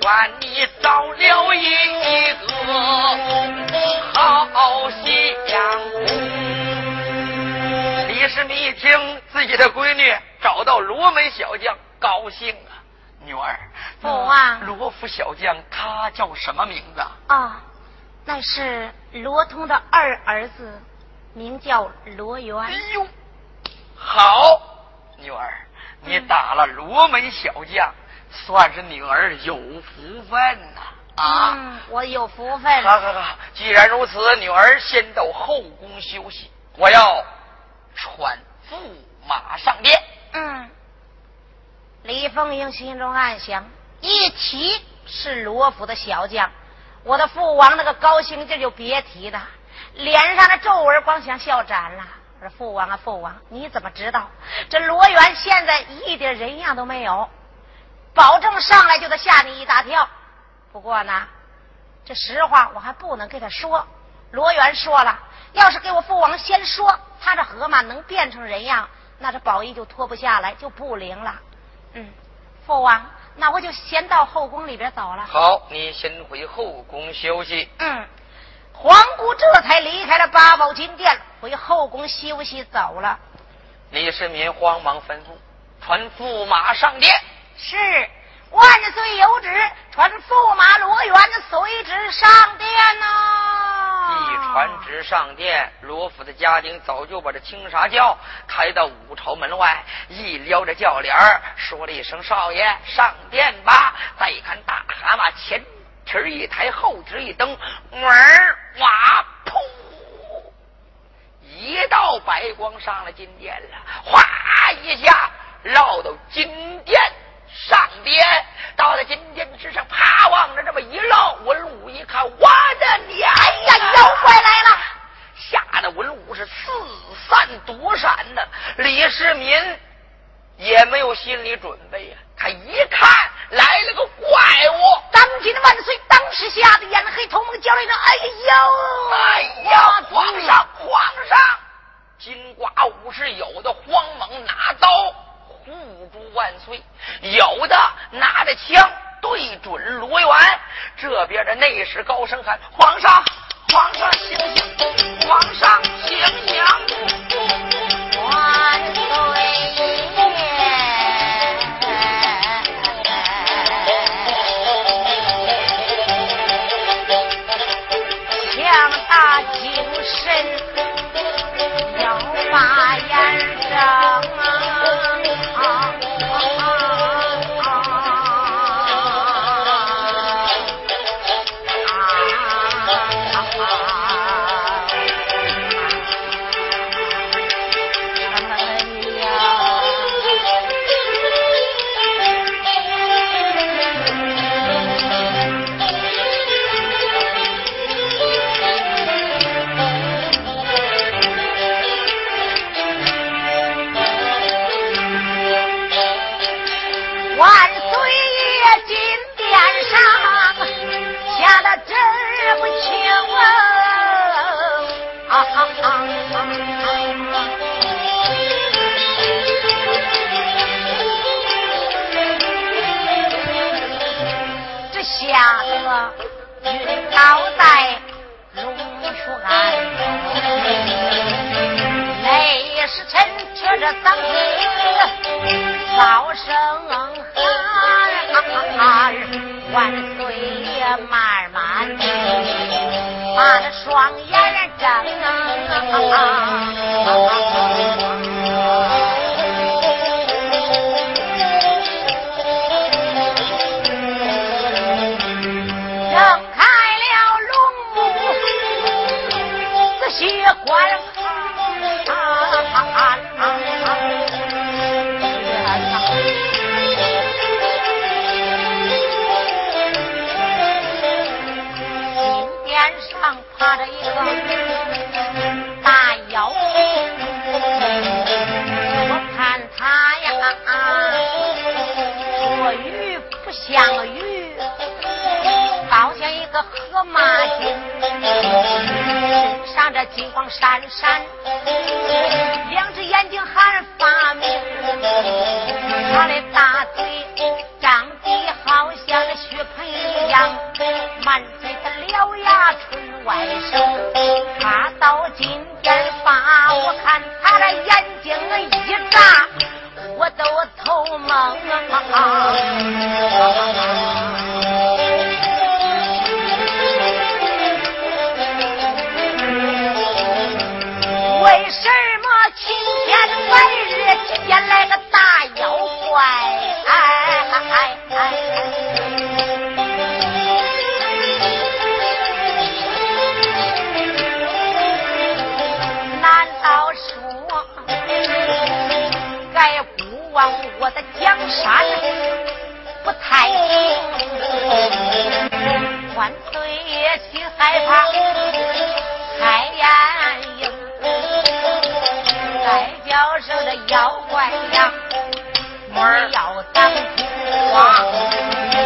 算你找了一个好相公。李世民一听自己的闺女找到罗门小将，高兴啊！女儿，父啊，罗府小将他叫什么名字？啊，那是罗通的二儿子，名叫罗元。哎呦，好，女儿，你打了罗门小将，算是女儿有福分呐！啊，嗯，我有福分。好好好，既然如此，女儿先到后宫休息，我要。传驸马上殿。嗯，李凤英心中暗想：一提是罗府的小将，我的父王那个高兴劲就别提了，脸上的皱纹光想笑展了。我说：“父王啊，父王，你怎么知道这罗元现在一点人样都没有？保证上来就得吓你一大跳。不过呢，这实话我还不能给他说。罗元说了，要是给我父王先说。”他这河马能变成人样，那这宝衣就脱不下来，就不灵了。嗯，父王，那我就先到后宫里边走了。好，你先回后宫休息。嗯，皇姑这才离开了八宝金殿，回后宫休息走了。李世民慌忙吩咐传驸马上殿。是，万岁有旨，传驸马罗元随旨上殿呐。一传旨上殿，罗府的家丁早就把这青纱轿抬到五朝门外，一撩着轿帘说了一声：“少爷，上殿吧。”再一看，大蛤蟆前蹄一抬，后蹄一蹬，门哇噗，一道白光上了金殿了，哗一下绕到金殿。上边，到了金殿之上，啪往着这么一绕，文武一看，我的娘呀，妖怪来了！吓得文武是四散躲闪呢。李世民也没有心理准备呀，他一看来了个怪物，当今万岁！当时吓得眼黑头蒙，叫了一声：“哎呦，哎呀，皇上，皇上！”金瓜武士有的慌忙拿刀。护主万岁！有的拿着枪对准罗元，这边的内侍高声喊：“皇上，皇上醒醒！皇上醒醒！！”万岁爷慢慢把那双眼睁。金光闪闪，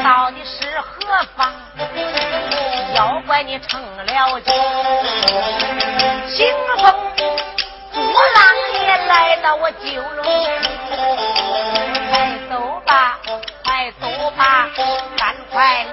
到底是何方？妖怪你成了精，兴风作浪也来到我九龙，快走吧，快走吧，赶快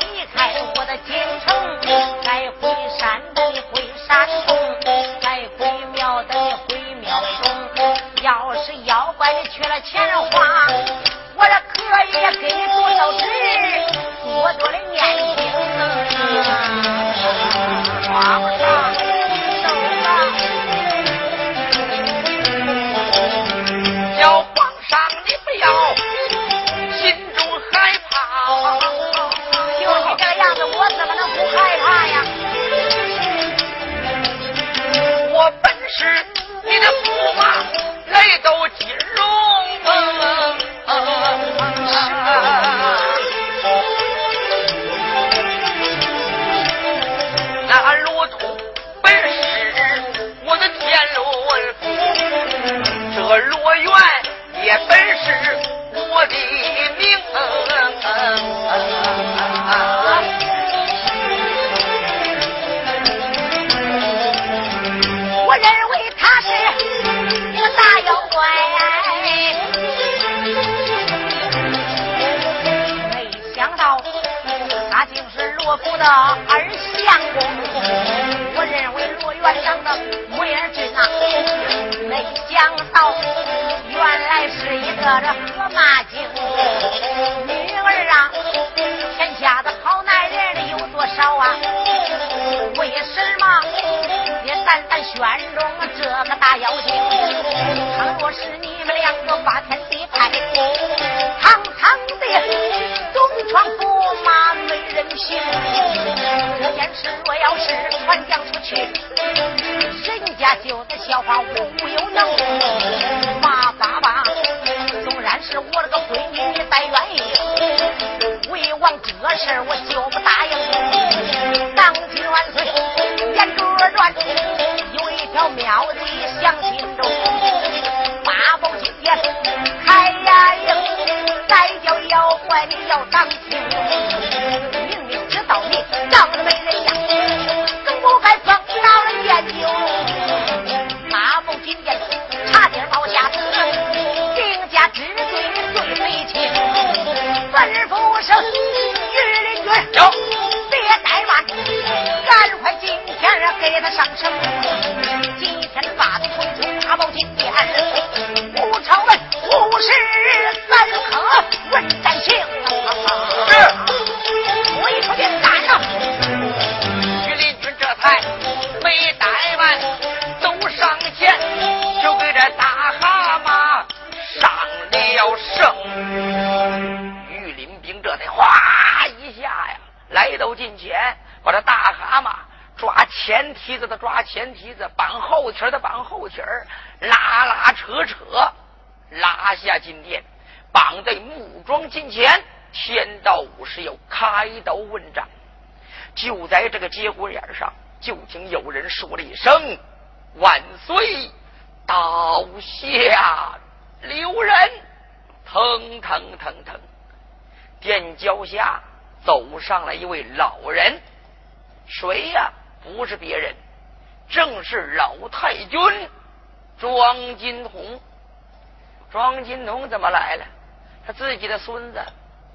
是传讲出去，人家就得笑话我无有能。马爸爸，纵然是我这个闺女你再愿意，为王这事我就不答应。当今万岁，言主传，有一条妙计想心中。八宝金殿开呀营，再叫妖怪你要当心。吩咐声御林军。有别怠慢，赶快今天给他上城。今天把他推出大宝金殿，五朝问五十三颗问前蹄子的抓前蹄子，绑后蹄的绑后蹄儿，拉拉扯扯，拉下金殿，绑在木桩近前。天道武士又开刀问斩。就在这个节骨眼上，就听有人说了一声：“万岁！刀下留人！”腾腾腾腾，殿脚下走上了一位老人，谁呀？不是别人，正是老太君庄金童。庄金童怎么来了？他自己的孙子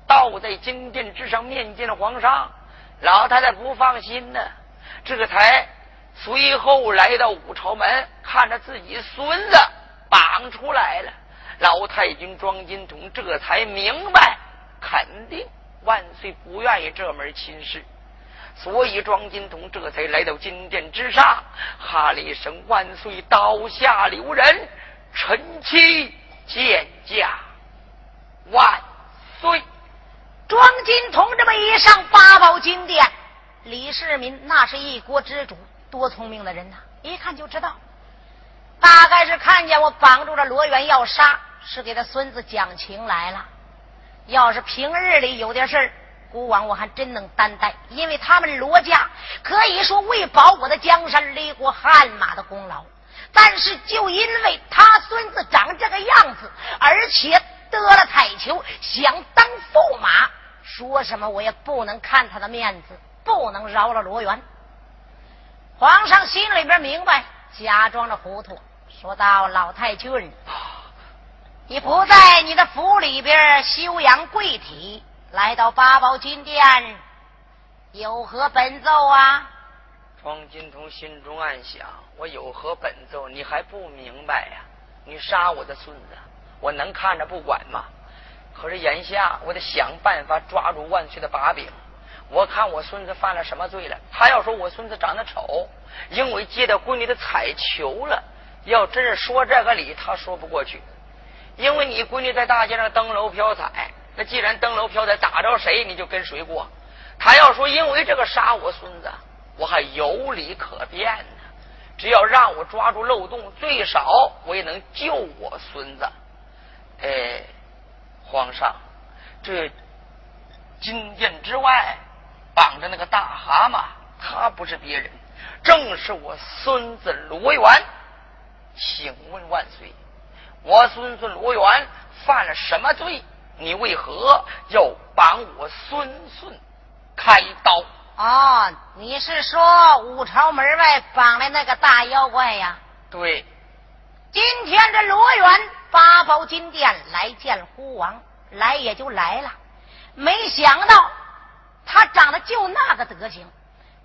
倒在金殿之上面见了皇上。老太太不放心呢，这才随后来到五朝门，看着自己孙子绑出来了。老太君庄金童这才明白，肯定万岁不愿意这门亲事，所以庄金童这才来到金殿之上，哈了一声：“万岁，刀下留人，臣妻见驾。”万岁！庄金童这么一上八宝金殿，李世民那是一国之主，多聪明的人呐！一看就知道。大概是看见我绑住了罗元要杀，是给他孙子讲情来了。要是平日里有点事儿，孤王我还真能担待，因为他们罗家可以说为保我的江山立过汗马的功劳。但是就因为他孙子长这个样子，而且得了彩球，想当驸马，说什么我也不能看他的面子，不能饶了罗元。皇上心里边明白，假装着糊涂。说到老太君，你不在你的府里边休养贵体，来到八宝金殿，有何本奏啊？庄金童心中暗想：我有何本奏？你还不明白呀？你杀我的孙子，我能看着不管吗？可是眼下我得想办法抓住万岁的把柄。我看我孙子犯了什么罪了？他要说我孙子长得丑，因为接到闺女的彩球了。要真是说这个理，他说不过去，因为你闺女在大街上登楼飘彩，那既然登楼飘彩打着谁，你就跟谁过。他要说因为这个杀我孙子，我还有理可辩呢。只要让我抓住漏洞，最少我也能救我孙子。哎，皇上，这金殿之外绑着那个大蛤蟆，他不是别人，正是我孙子罗元。请问万岁，我孙孙罗元犯了什么罪？你为何要绑我孙孙开刀？哦，你是说五朝门外绑的那个大妖怪呀？对。今天这罗元八宝金殿来见孤王，来也就来了，没想到他长得就那个德行，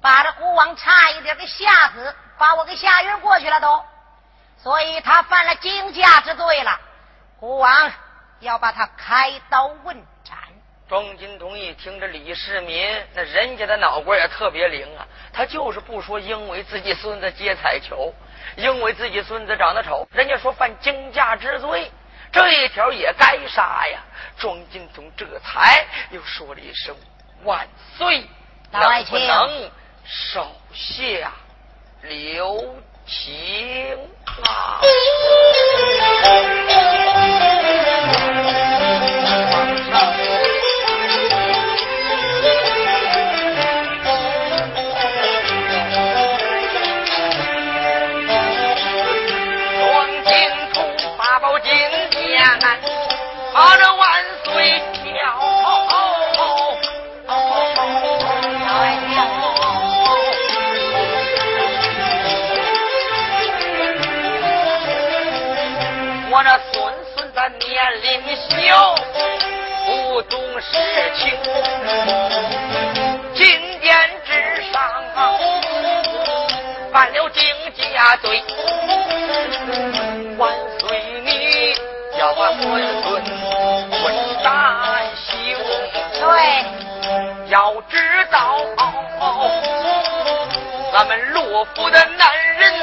把这孤王差一点给吓死，把我给吓晕过去了都。所以他犯了惊驾之罪了，孤王要把他开刀问斩。庄金童一听这李世民，那人家的脑瓜也特别灵啊，他就是不说因为自己孙子接彩球，因为自己孙子长得丑，人家说犯惊驾之罪，这一条也该杀呀。庄金童这才又说了一声万岁，能不能手下留情？啊！小不懂事情，金殿之上犯了惊驾罪，万岁你叫俺孙孙问斩刑。对，要知道咱们罗府的男人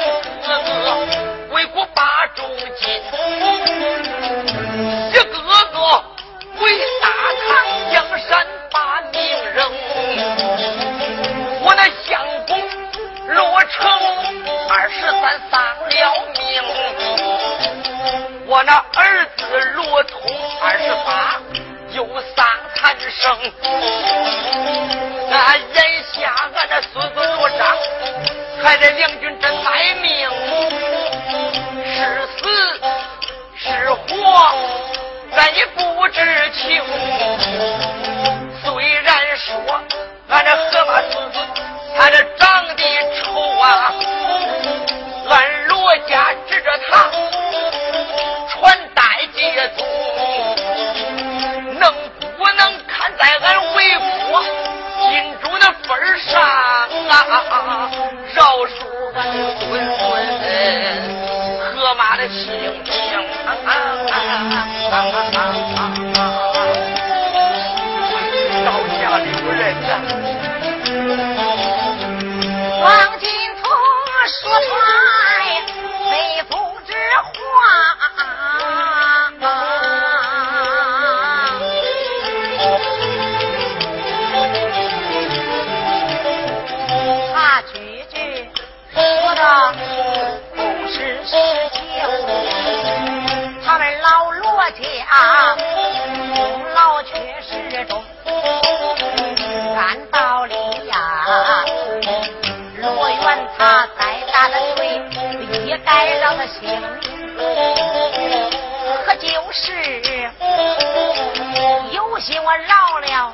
了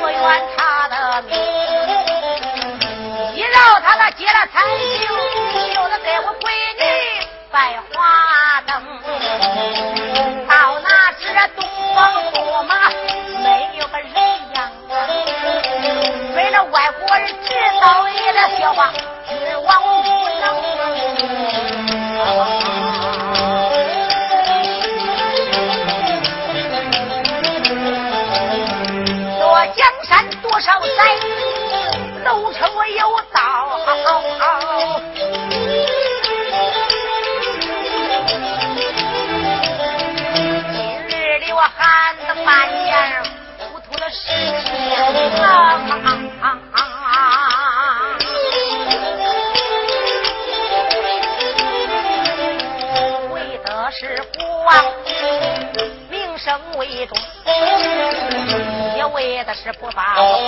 罗元他的命，一饶他那结了财就又得给我闺女摆花灯。到那时东方驸马没有个人样啊，为了外国人知道你的笑话，君王不能。多少载，把我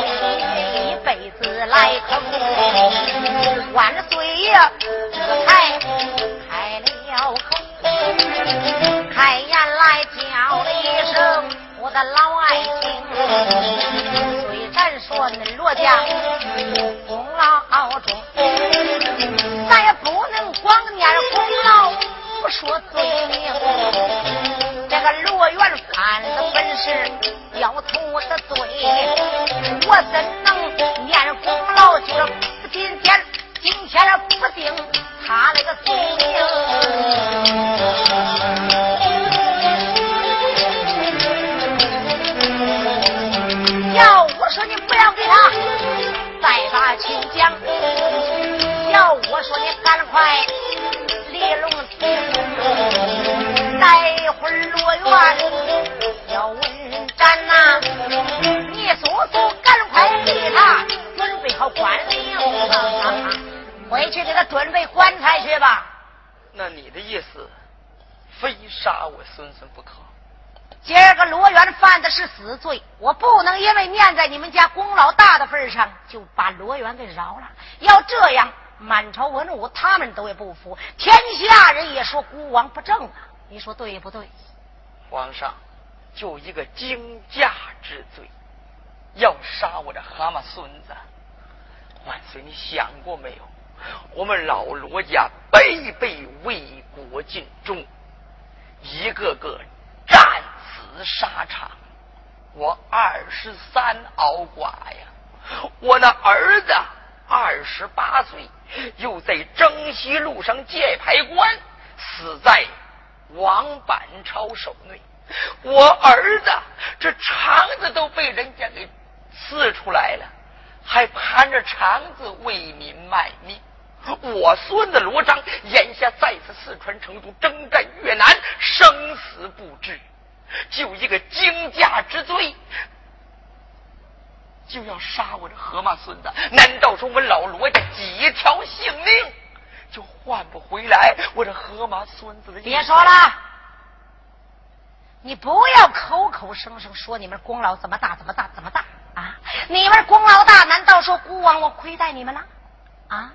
一辈子来坑。万岁爷这才开了口，开言来叫了一声我的老爱卿。虽然说恁罗家功劳重，咱也不能光念功劳不说罪名。这个罗元犯的本事要图的罪，我怎能念功劳？就是今天今天不定他那个罪名。准备好棺灵，回去给他准备棺材去吧。那你的意思，非杀我孙孙不可？今儿个罗元犯的是死罪，我不能因为念在你们家功劳大的份上，就把罗元给饶了。要这样，满朝文武他们都也不服，天下人也说孤王不正啊！你说对不对？皇上，就一个惊驾之罪，要杀我这蛤蟆孙子，万岁，你想过没有？我们老罗家辈辈为国尽忠，一个个战死沙场。我二十三熬寡呀，我那儿子二十八岁，又在征西路上界牌关死在王板超手内。我儿子这肠子都被人家给刺出来了，还盘着肠子为民卖命。我孙子罗章眼下再次四川成都征战越南，生死不知，就一个惊驾之罪，就要杀我这河马孙子。难道说我们老罗家几条性命就换不回来我这河马孙子的？别说了，你不要口口声声说你们功劳怎么大怎么大怎么大啊！你们功劳大，难道说孤王我亏待你们了啊？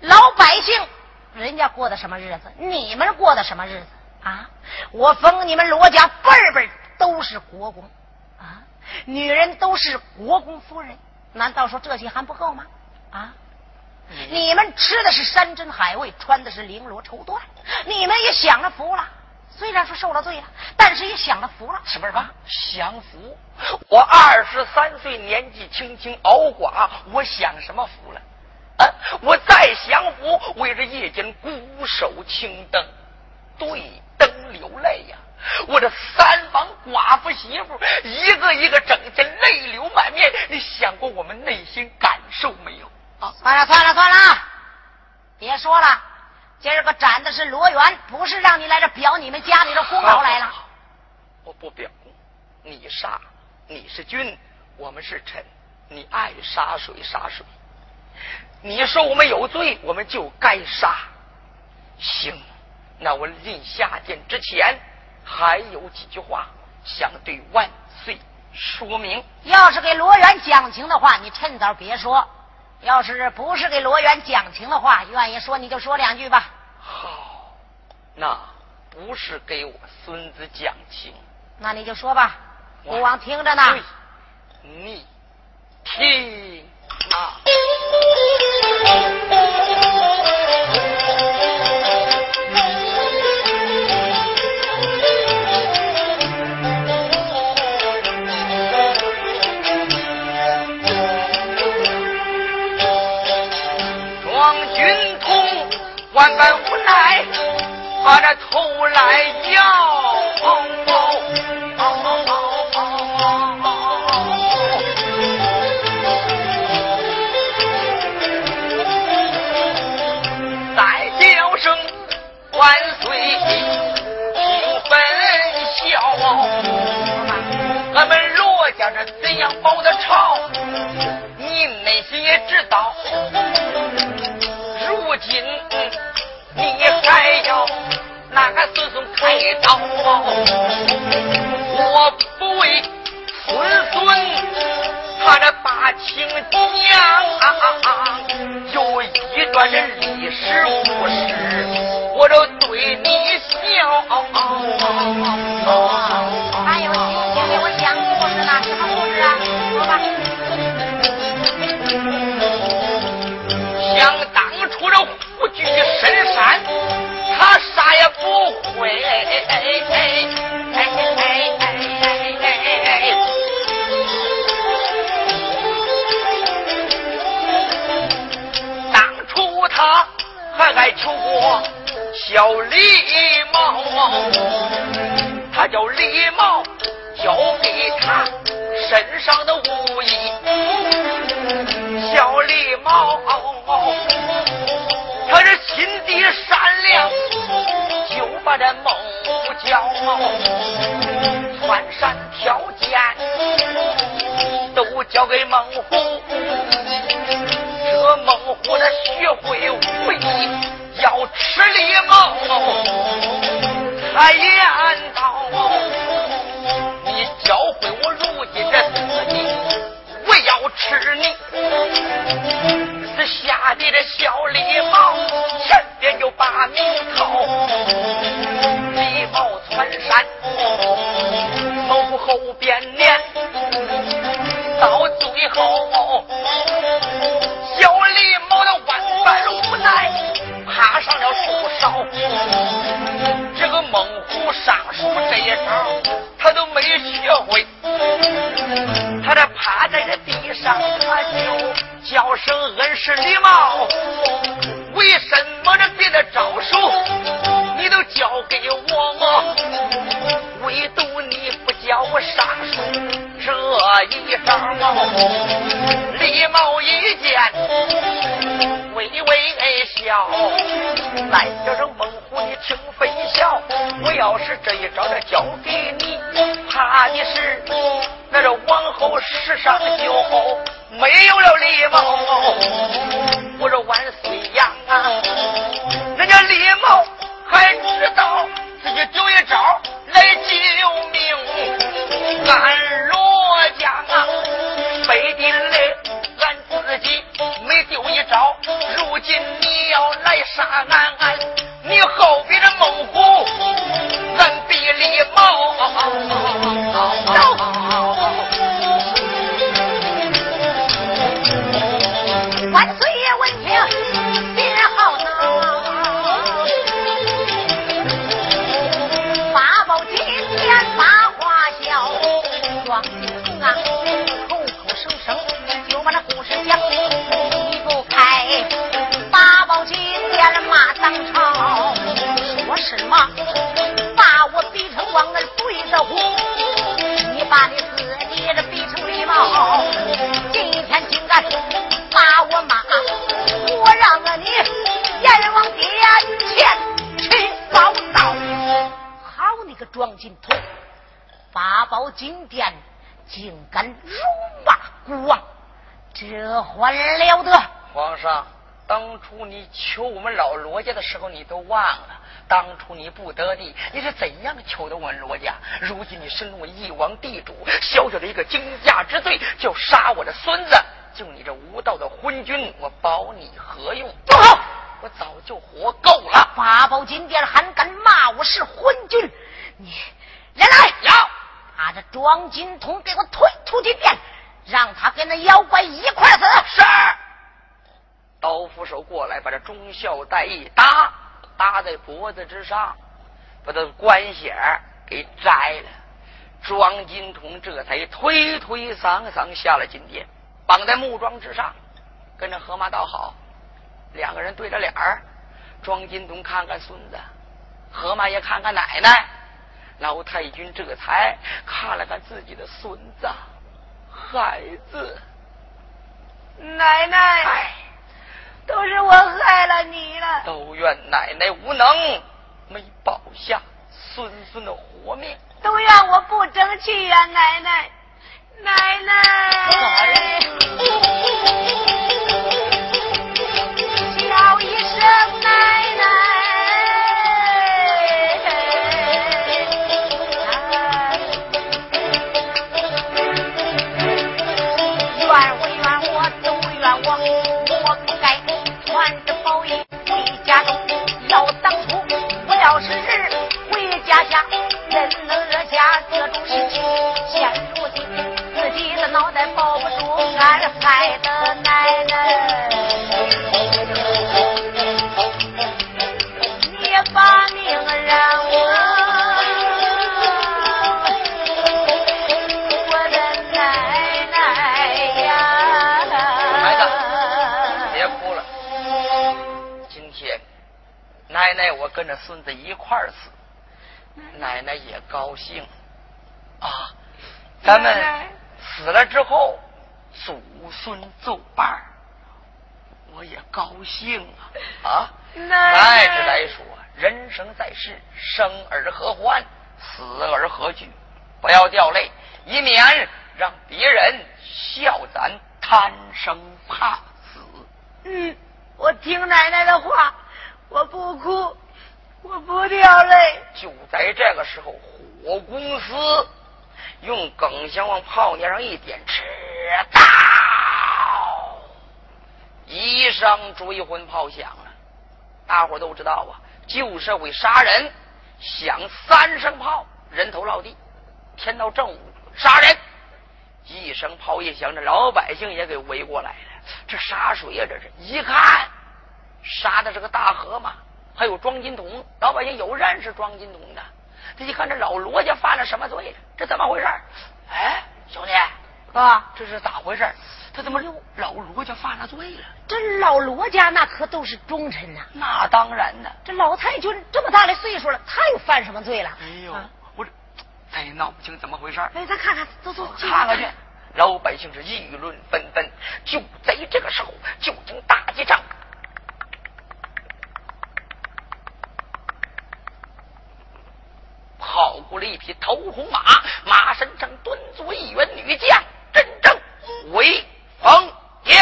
老百姓人家过的什么日子？你们过的什么日子啊？我封你们罗家辈辈都是国公啊，女人都是国公夫人，难道说这些还不够吗？啊？你们吃的是山珍海味，穿的是绫罗绸缎，你们也享了福了。虽然说受了罪了，但是也享了福了。什么什么享福？我二十三岁年纪轻轻熬寡，我享什么福了？啊！我再享福，为这夜间孤守青灯，对灯流泪呀！我这三房寡妇媳妇一个一个整天泪流满面，你想过我们内心感受没有？啊！算了算了算了，别说了，今儿个斩的是罗元，不是让你来这表你们家里的功劳来了。我不表，你杀，你是君，我们是臣，你爱杀谁杀谁。你说我们有罪，我们就该杀。行，那我临下殿之前还有几句话想对万岁说明。要是给罗元讲情的话，你趁早别说；要是不是给罗元讲情的话，愿意说你就说两句吧。好，那不是给我孙子讲情，那你就说吧，国王听着呢。你听啊。军统万般无奈，把这头来摇。万岁，听分晓。俺们罗家这怎样保的朝？你内心也知道。如今你还要那个孙孙开刀？我不为孙孙，他这把情讲，有一段的历史故事。我都对你笑，还爱求过。小李茂，他叫李茂，交给他身上的武艺。小李茂，他是心地善良，就把这孟虎教，穿山跳涧都交给孟虎。这孟虎他学会武艺。要吃李茂，他言道：“你教会我如今这死计，我要吃你。”是吓得这小李茂前边就把命逃，李茂窜山，从后边撵，到最后，树梢，这个猛虎上树这一招，他都没学会。他这趴在这地上，他就叫声恩师礼貌。为什么这别的招数你都教给我，唯独你不教我杀手这一招？礼貌一见。微微笑，来叫声猛虎，你听分晓。我要是这一招这交给你，怕的是那这往后世上就没有了礼貌。我说万岁呀，人家礼貌还知道自己丢一招来救命，俺罗家啊，背地里。自己没丢一招，如今你要来杀俺，俺你后边的猛虎，什么？把我逼成王那对子户，你把你自己的逼成狸猫。今天竟敢把我骂，我让了你阎王殿前去报道。好你个庄金童，八宝金殿竟敢辱骂孤王，这还了得！皇上。当初你求我们老罗家的时候，你都忘了。当初你不得地，你是怎样求的我们罗家？如今你身为一王地主，小小的一个惊驾之罪，就杀我的孙子，就你这无道的昏君，我保你何用？不好！我早就活够了。八宝金殿还敢骂我是昏君？你人来！要把这庄金童给我推出金殿，让他跟那妖怪一块死。是。刀斧手过来，把这忠孝带一搭。搭在脖子之上，把他官衔给摘了。庄金童这才推推搡搡下了金殿，绑在木桩之上，跟着河马倒好。两个人对着脸儿，庄金童看看孙子，河马也看看奶奶。老太君这才看了看自己的孙子，孩子，奶奶。都是我害了你了，都怨奶奶无能，没保下孙孙的活命，都怨我不争气呀，奶奶，奶奶，俺害的奶奶，你把命让我，我的奶奶呀！孩子，别哭了，今天。奶奶，我跟着孙子一块儿死，奶奶也高兴啊！咱们死了之后，祖孙作伴我也高兴啊！啊，再者来说，人生在世，生而何欢，死而何惧？不要掉泪，以免让别人笑咱贪生怕死。嗯，我听奶奶的话。我不哭，我不掉泪。就在这个时候，火公司用耿香往炮面上一点，吃到一声追魂炮响了。大伙都知道啊，旧社会杀人响三声炮，人头落地。天到正午，杀人一声炮一响，这老百姓也给围过来了。这杀谁呀？这是一看。杀的是个大河马，还有庄金童。老百姓有认识庄金童的，他一看这老罗家犯了什么罪？这怎么回事？哎，兄弟，哥，这是咋回事？他怎么又老罗家犯了罪了？这老罗家那可都是忠臣呐。那当然呢。这老太君这么大的岁数了，他又犯什么罪了？哎呦，我这咱也闹不清怎么回事。哎，咱看看，走走，看看去。老百姓是议论纷纷。就在这个时候，就听大街上。跑过了一匹头红马，马身上蹲坐一员女将，威风也。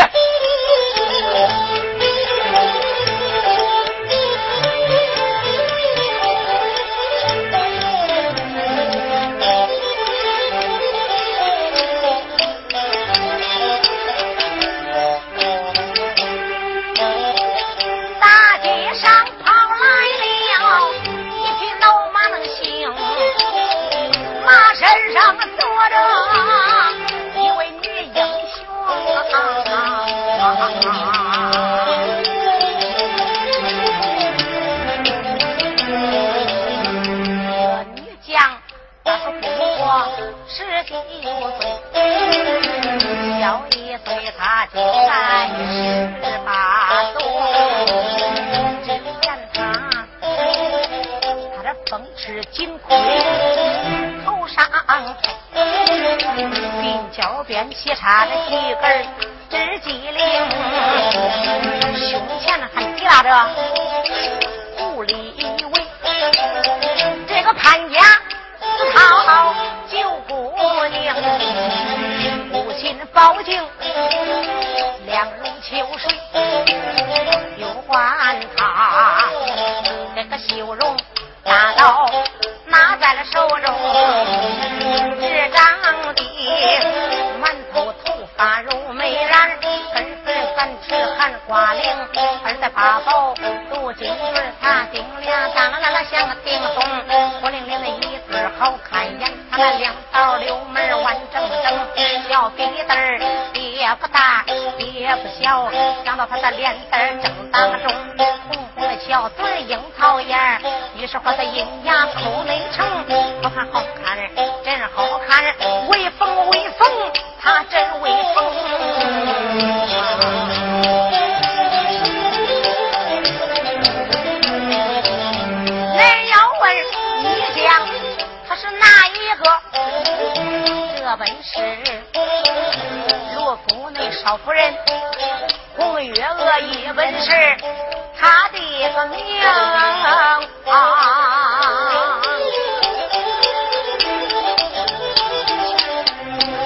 修容大刀拿在了手中，执掌的满头头发如美髯，根粉三尺含花翎，二在八宝镀金坠，他顶俩当啷啷像个顶咚，火灵灵的一对好看眼，他那两道溜门弯整整，小鼻子儿也不大也不小，长到他的脸蛋正当中，小嘴樱桃眼，于是乎他银牙口内成，好看好看真好看，威风威风，他真威风。人要问你讲他是哪一个？这本是罗府内少夫人红月娥一本是他的个名啊。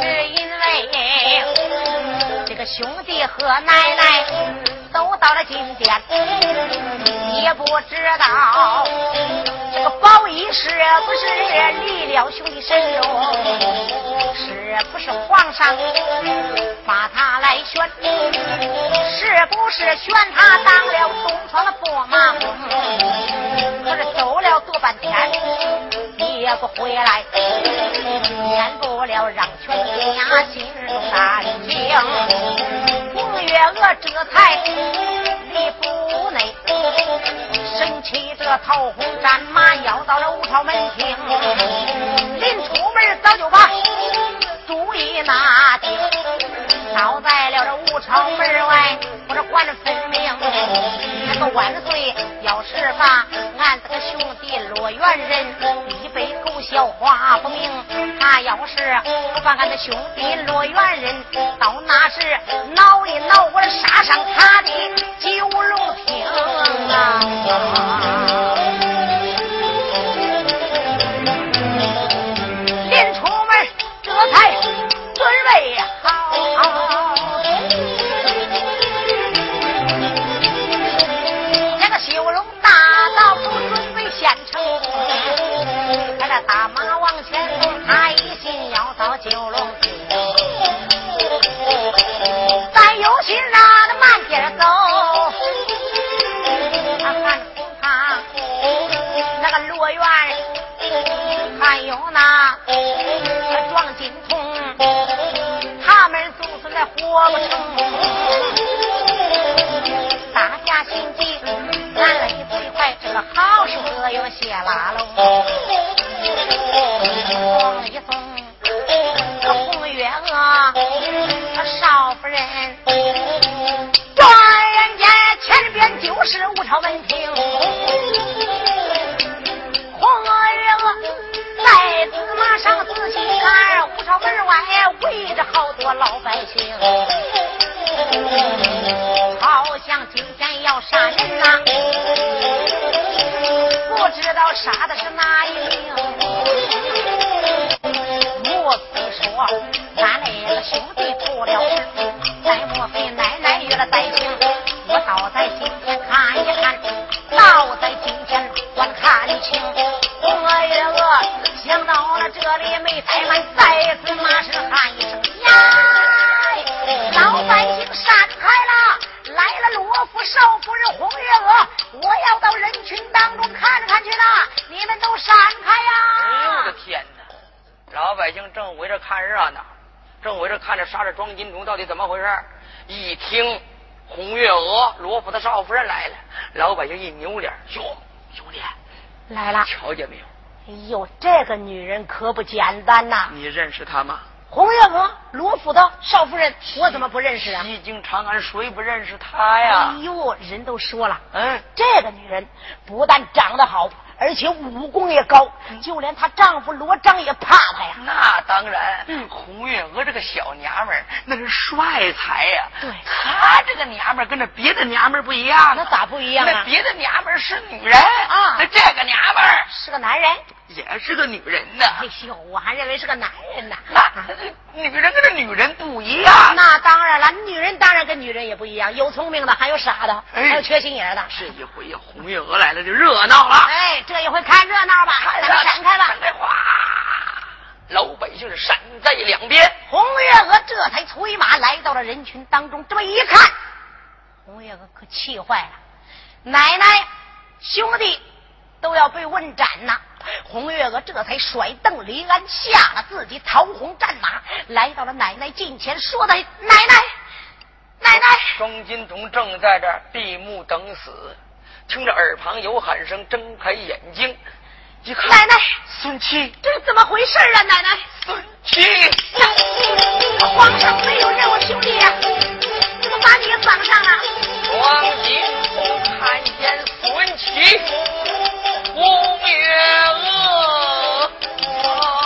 是因为这个兄弟和奶奶都到了金殿，也不知道这个宝衣是不是离了兄弟身哟，是不是皇上把他来选，是不是选他当了东方的驸马？可是走了多半天也不回来，免不了让全家心中难静。红月娥这才离府内，身骑着桃红战马，要到了武朝门厅。临出门早就把主意拿定，倒在了这武朝门外，我这管分明。那个万岁要是把俺这个兄弟落元人一杯狗笑话不明，他要是不把俺的兄弟落元人到那时挠一挠我杀上他的九龙厅啊！临出门这才准备好。大马往前走，他一心要到九龙厅。咱有心让他慢点走，他看他那个罗元，还有那庄金童，他们祖孙来活不成。大家心急，眼泪最快，这个好事何用谢拉拢。光。着看热闹，正围着看着杀着庄金龙到底怎么回事一听红月娥罗府的少夫人来了，老百姓一扭脸，哟，兄弟，来了！瞧见没有？哎呦，这个女人可不简单呐！你认识她吗？红月娥，罗府的少夫人，我怎么不认识啊？西京长安谁不认识她呀哎？呦，人都说了，嗯，这个女人不但长得好，而且武功也高，就连她丈夫罗章也怕她呀。那当然，嗯红月娥这个小娘们儿那是帅才呀。对她这个娘们儿跟那别的娘们儿不一样啊。那咋不一样啊那别的娘们儿是女人啊那这个娘们儿是个男人，也是个女人呢。哎呦，我还认为是个男人呢。那 女人跟这女人不一样。那当然了，女人当然跟女人也不一样，有聪明的，还有傻的，哎还有缺心眼的。这一回呀，红月娥来了就热闹了。哎，这一回看热闹吧，咱们闪开吧。闪开！哗，老百姓是闪在两边。红月娥这才催马来到了人群当中，这么一看，红月娥可气坏了，奶奶兄弟都要被问斩呐！红月娥这才甩蹬离鞍，下了自己桃红战马，来到了奶奶近前，说的：“奶奶，奶奶！”庄金童正在这闭目等死，听着耳旁有喊声，睁开眼睛一看，奶奶，孙七，这是怎么回事啊？奶奶，孙七，皇上没有认我兄弟呀、怎么把你给绑上了？庄金童看见孙七，红月娥。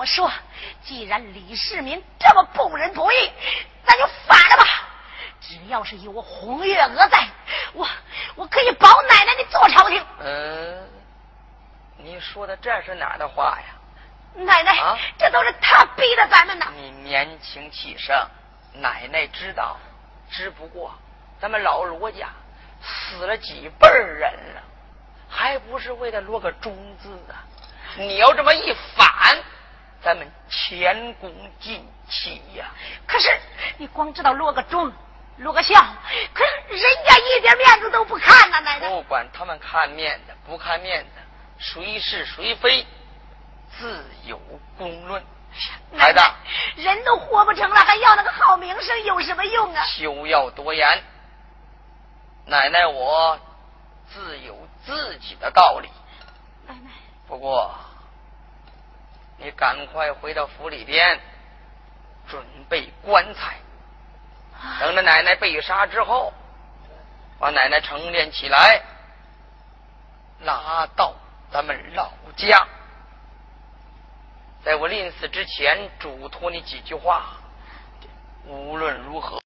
我说，既然李世民这么不仁不义，咱就反了吧。只要是有我红月娥在，我我可以保奶奶你做朝廷。嗯，你说的这是哪儿的话呀？奶奶，啊这都是他逼的咱们呐。你年轻气盛，奶奶知道，只不过咱们老罗家死了几辈人了，还不是为了落个忠字啊？你要这么一反，咱们前功尽弃呀。可是你光知道落个忠，落个孝，可是人家一点面子都不看呐，奶奶。不管他们看面子不看面子，谁是谁非，自有公论。孩子，人都活不成了，还要那个好名声有什么用啊？休要多言。奶奶我自有自己的道理。奶奶，不过你赶快回到府里边，准备棺材。等着奶奶被杀之后，把奶奶成殓起来，拉到咱们老家。在我临死之前，嘱托你几句话。无论如何，